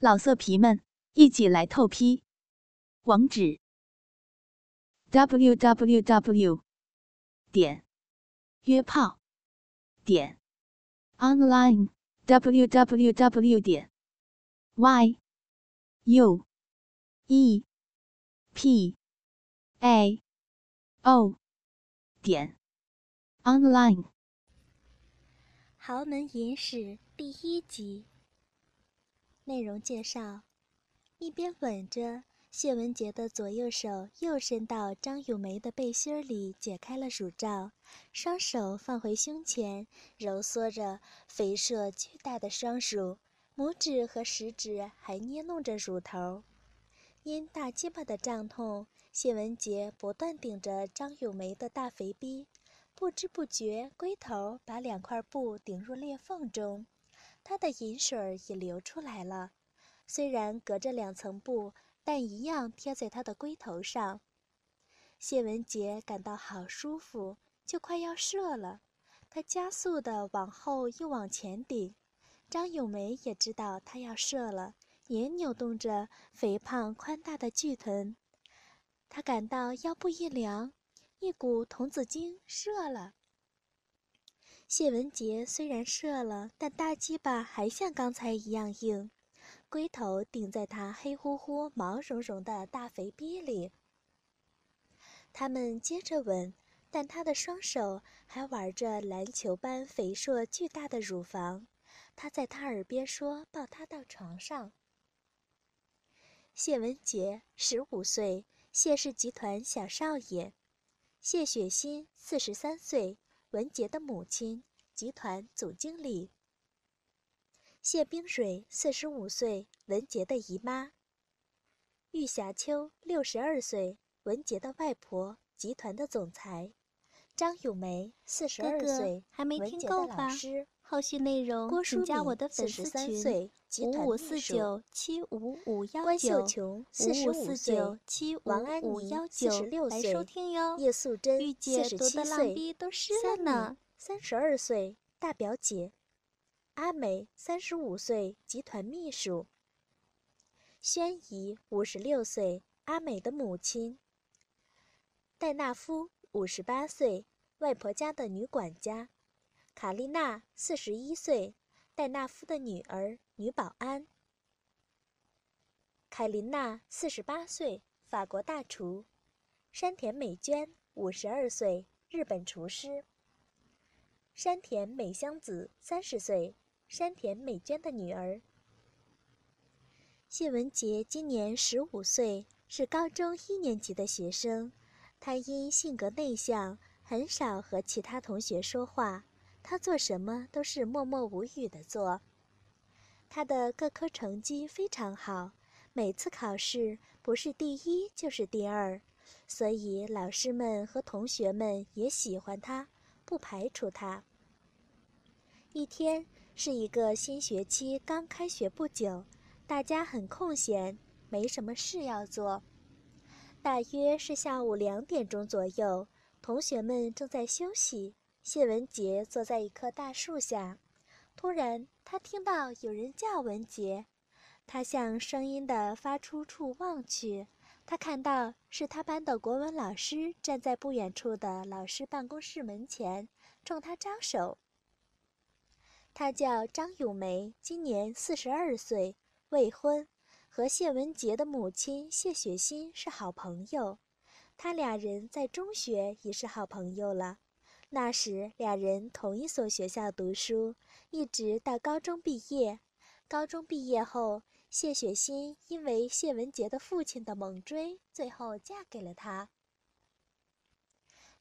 老色皮们，一起来透批！网址：w w w 点约炮点 online w w w 点 y u e p a o 点 online。豪门隐史第一集。内容介绍：一边吻着谢文杰的左右手，又伸到张咏梅的背心里，解开了乳罩，双手放回胸前，揉搓着肥硕巨大的双乳，拇指和食指还捏弄着乳头。因大鸡巴的胀痛，谢文杰不断顶着张咏梅的大肥逼，不知不觉龟头把两块布顶入裂缝中。他的饮水也流出来了，虽然隔着两层布，但一样贴在他的龟头上。谢文杰感到好舒服，就快要射了。他加速的往后又往前顶。张咏梅也知道他要射了，也扭动着肥胖宽大的巨臀。他感到腰部一凉，一股童子精射了。谢文杰虽然射了，但大鸡巴还像刚才一样硬，龟头顶在他黑乎乎、毛茸茸的大肥逼里。他们接着吻，但他的双手还玩着篮球般肥硕巨大的乳房。他在他耳边说：“抱他到床上。”谢文杰，十五岁，谢氏集团小少爷。谢雪欣，四十三岁。文杰的母亲，集团总经理。谢冰水，四十五岁，文杰的姨妈。玉霞秋，六十二岁，文杰的外婆，集团的总裁。张咏梅，四十二岁，还没听够吧？后续内容请加我的粉丝群：五五四九七五五幺九五五四九七五五幺九来收听哟。叶素贞，玉姐多的浪逼都湿了呢。三十二岁，大表姐；阿美，三十五岁，集团秘书；宣仪，五十六岁，阿美的母亲；戴纳夫，五十八岁，外婆家的女管家；卡丽娜，四十一岁，戴纳夫的女儿，女保安；凯琳娜，四十八岁，法国大厨；山田美娟，五十二岁，日本厨师。山田美香子，三十岁，山田美娟的女儿。谢文杰今年十五岁，是高中一年级的学生。他因性格内向，很少和其他同学说话。他做什么都是默默无语的做。他的各科成绩非常好，每次考试不是第一就是第二，所以老师们和同学们也喜欢他。不排除他。一天是一个新学期刚开学不久，大家很空闲，没什么事要做。大约是下午两点钟左右，同学们正在休息。谢文杰坐在一棵大树下，突然他听到有人叫文杰，他向声音的发出处望去。他看到是他班的国文老师站在不远处的老师办公室门前，冲他招手。他叫张咏梅，今年四十二岁，未婚，和谢文杰的母亲谢雪欣是好朋友。他俩人在中学已是好朋友了，那时俩人同一所学校读书，一直到高中毕业。高中毕业后。谢雪欣因为谢文杰的父亲的猛追，最后嫁给了他。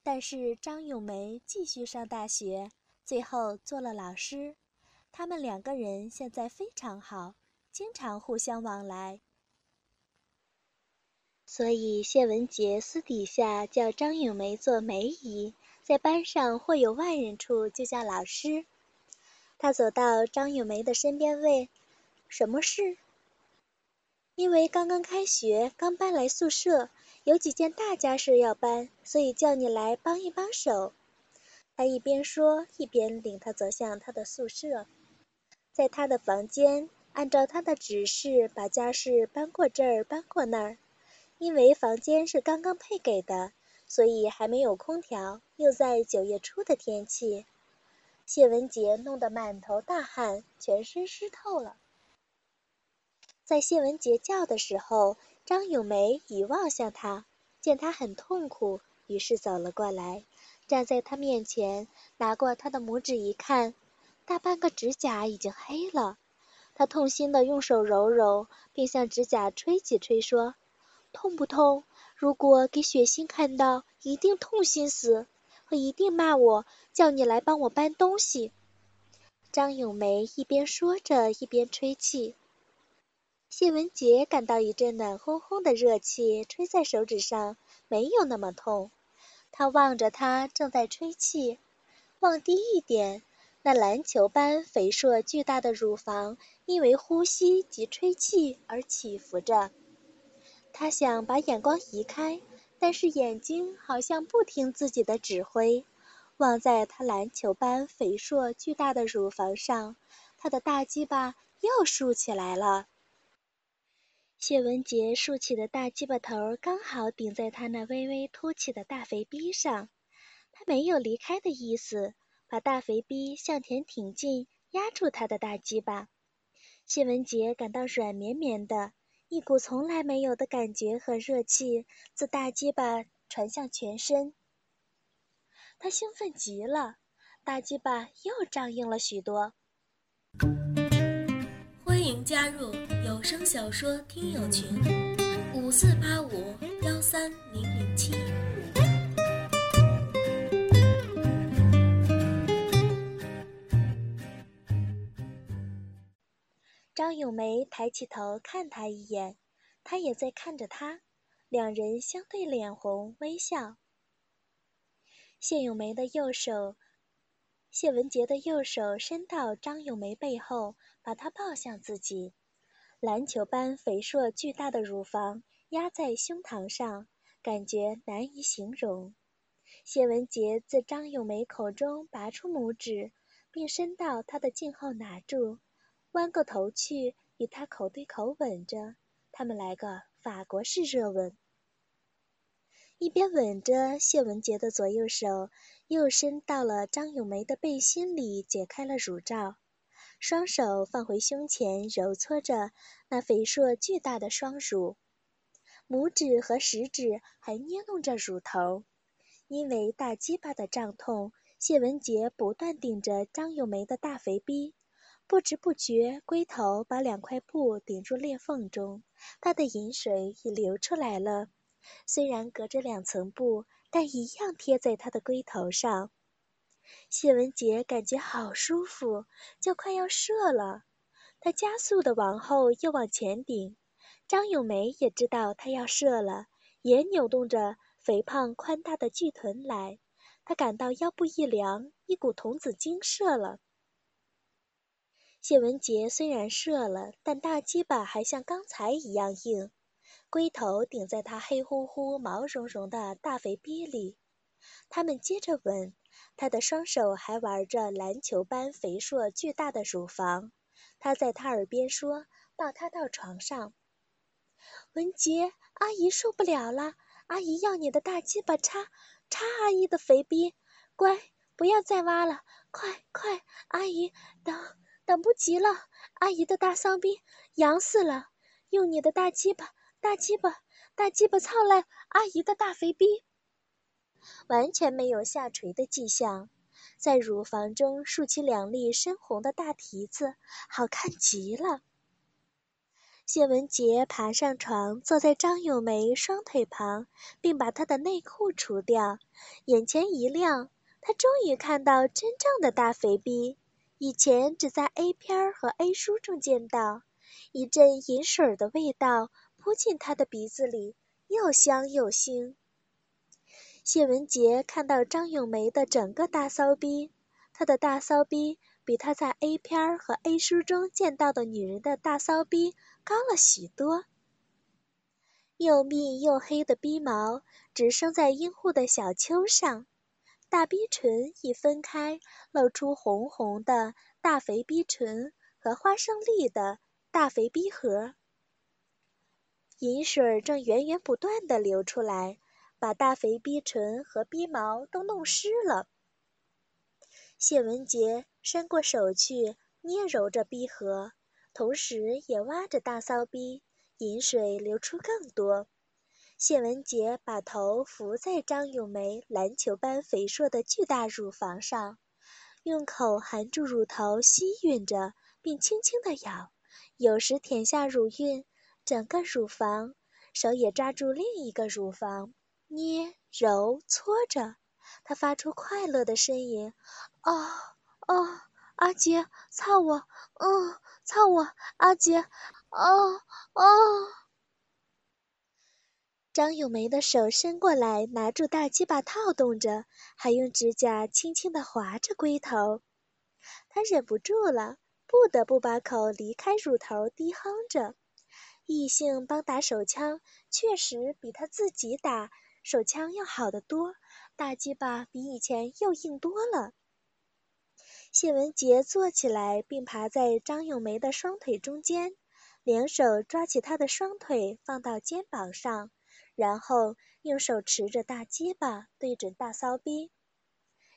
但是张咏梅继续上大学，最后做了老师。他们两个人现在非常好，经常互相往来。所以谢文杰私底下叫张咏梅做梅姨，在班上或有外人处就叫老师。他走到张咏梅的身边问：“什么事？”因为刚刚开学，刚搬来宿舍，有几件大家事要搬，所以叫你来帮一帮手。他一边说，一边领他走向他的宿舍。在他的房间，按照他的指示把家事搬过这儿搬过那儿。因为房间是刚刚配给的，所以还没有空调，又在九月初的天气，谢文杰弄得满头大汗，全身湿透了。在谢文杰叫的时候，张咏梅已望向他，见他很痛苦，于是走了过来，站在他面前，拿过他的拇指一看，大半个指甲已经黑了。他痛心地用手揉揉，并向指甲吹几吹，说。痛不痛？如果给雪欣看到，一定痛心死，会一定骂我，叫你来帮我搬东西。张咏梅一边说着，一边吹气。谢文杰感到一阵暖烘烘的热气吹在手指上，没有那么痛。他望着她正在吹气，望低一点，那篮球般肥硕巨大的乳房因为呼吸及吹气而起伏着。他想把眼光移开，但是眼睛好像不听自己的指挥，望在他篮球般肥硕巨大的乳房上，他的大鸡巴又竖起来了。谢文杰竖起的大鸡巴头刚好顶在他那微微凸起的大肥逼上，他没有离开的意思，把大肥逼向前挺进，压住他的大鸡巴。谢文杰感到软绵绵的。一股从来没有的感觉和热气自大鸡巴传向全身，他兴奋极了，大鸡巴又胀硬了许多。欢迎加入有声小说听友群：五四八五幺三零零七。张咏梅抬起头看他一眼，他也在看着她，两人相对脸红微笑。谢咏梅的右手，谢文杰的右手伸到张咏梅背后，把她抱向自己，篮球般肥硕巨大的乳房压在胸膛上，感觉难以形容。谢文杰自张咏梅口中拔出拇指，并伸到她的颈后拿住。弯过头去，与他口对口吻着，他们来个法国式热吻。一边吻着，谢文杰的左右手又伸到了张咏梅的背心里，解开了乳罩，双手放回胸前，揉搓着那肥硕巨大的双乳，拇指和食指还捏弄着乳头。因为大鸡巴的胀痛，谢文杰不断顶着张咏梅的大肥逼。不知不觉，龟头把两块布顶住裂缝中，它的饮水已流出来了。虽然隔着两层布，但一样贴在他的龟头上。谢文杰感觉好舒服，就快要射了。他加速的往后又往前顶。张咏梅也知道他要射了，也扭动着肥胖宽大的巨臀来。他感到腰部一凉，一股童子精射了。谢文杰虽然射了，但大鸡巴还像刚才一样硬，龟头顶在他黑乎乎、毛茸茸的大肥逼里。他们接着吻，他的双手还玩着篮球般肥硕巨大的乳房。他在他耳边说：“抱他到床上。”文杰，阿姨受不了了，阿姨要你的大鸡巴插插阿姨的肥逼，乖，不要再挖了，快快，阿姨等。等不及了，阿姨的大丧逼痒死了！用你的大鸡巴，大鸡巴，大鸡巴操烂阿姨的大肥逼！完全没有下垂的迹象，在乳房中竖起两粒深红的大蹄子，好看极了。谢文杰爬上床，坐在张咏梅双腿旁，并把她的内裤除掉，眼前一亮，他终于看到真正的大肥逼。以前只在 A 片儿和 A 书中见到，一阵银水的味道扑进他的鼻子里，又香又腥。谢文杰看到张咏梅的整个大骚逼，她的大骚逼比他在 A 片儿和 A 书中见到的女人的大骚逼高了许多。又密又黑的逼毛直生在阴户的小丘上。大逼唇一分开，露出红红的大肥逼唇和花生粒的大肥逼盒，饮水正源源不断的流出来，把大肥逼唇和逼毛都弄湿了。谢文杰伸过手去捏揉着逼盒，同时也挖着大骚逼，饮水流出更多。谢文杰把头伏在张咏梅篮球般肥硕的巨大乳房上，用口含住乳头吸吮着，并轻轻地咬，有时舔下乳晕，整个乳房，手也抓住另一个乳房，捏揉搓着。他发出快乐的呻吟：“哦哦，阿杰，操我，嗯，操我，阿杰，哦哦。”张咏梅的手伸过来，拿住大鸡巴套动着，还用指甲轻轻地划着龟头。他忍不住了，不得不把口离开乳头，低哼着。异性帮打手枪，确实比他自己打手枪要好得多，大鸡巴比以前又硬多了。谢文杰坐起来，并爬在张咏梅的双腿中间，两手抓起她的双腿，放到肩膀上。然后用手持着大鸡巴对准大骚逼，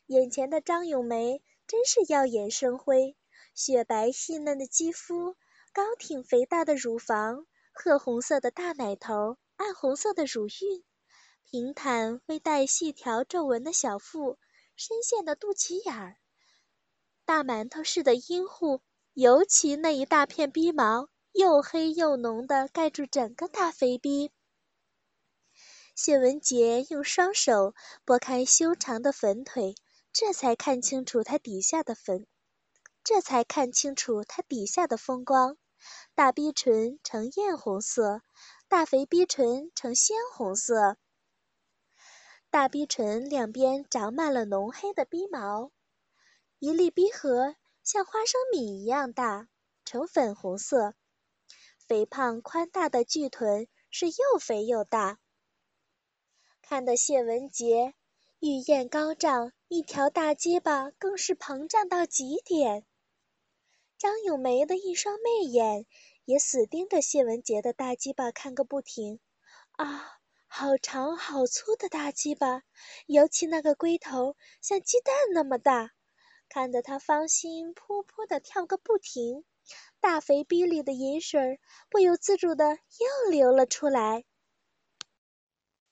眼前的张咏梅真是耀眼生辉，雪白细嫩的肌肤，高挺肥大的乳房，褐红色的大奶头，暗红色的乳晕，平坦微带细条皱纹的小腹，深陷的肚脐眼儿，大馒头似的阴户，尤其那一大片逼毛，又黑又浓的盖住整个大肥逼。谢文杰用双手拨开修长的粉腿，这才看清楚他底下的粉，这才看清楚他底下的风光。大逼唇呈艳红色，大肥逼唇呈鲜红色。大逼唇两边长满了浓黑的逼毛，一粒逼核像花生米一样大，呈粉红色。肥胖宽大的巨臀是又肥又大。看得谢文杰欲焰高涨，一条大鸡巴更是膨胀到极点。张咏梅的一双媚眼也死盯着谢文杰的大鸡巴看个不停。啊，好长好粗的大鸡巴，尤其那个龟头像鸡蛋那么大，看得他芳心扑扑的跳个不停，大肥逼里的银水不由自主的又流了出来。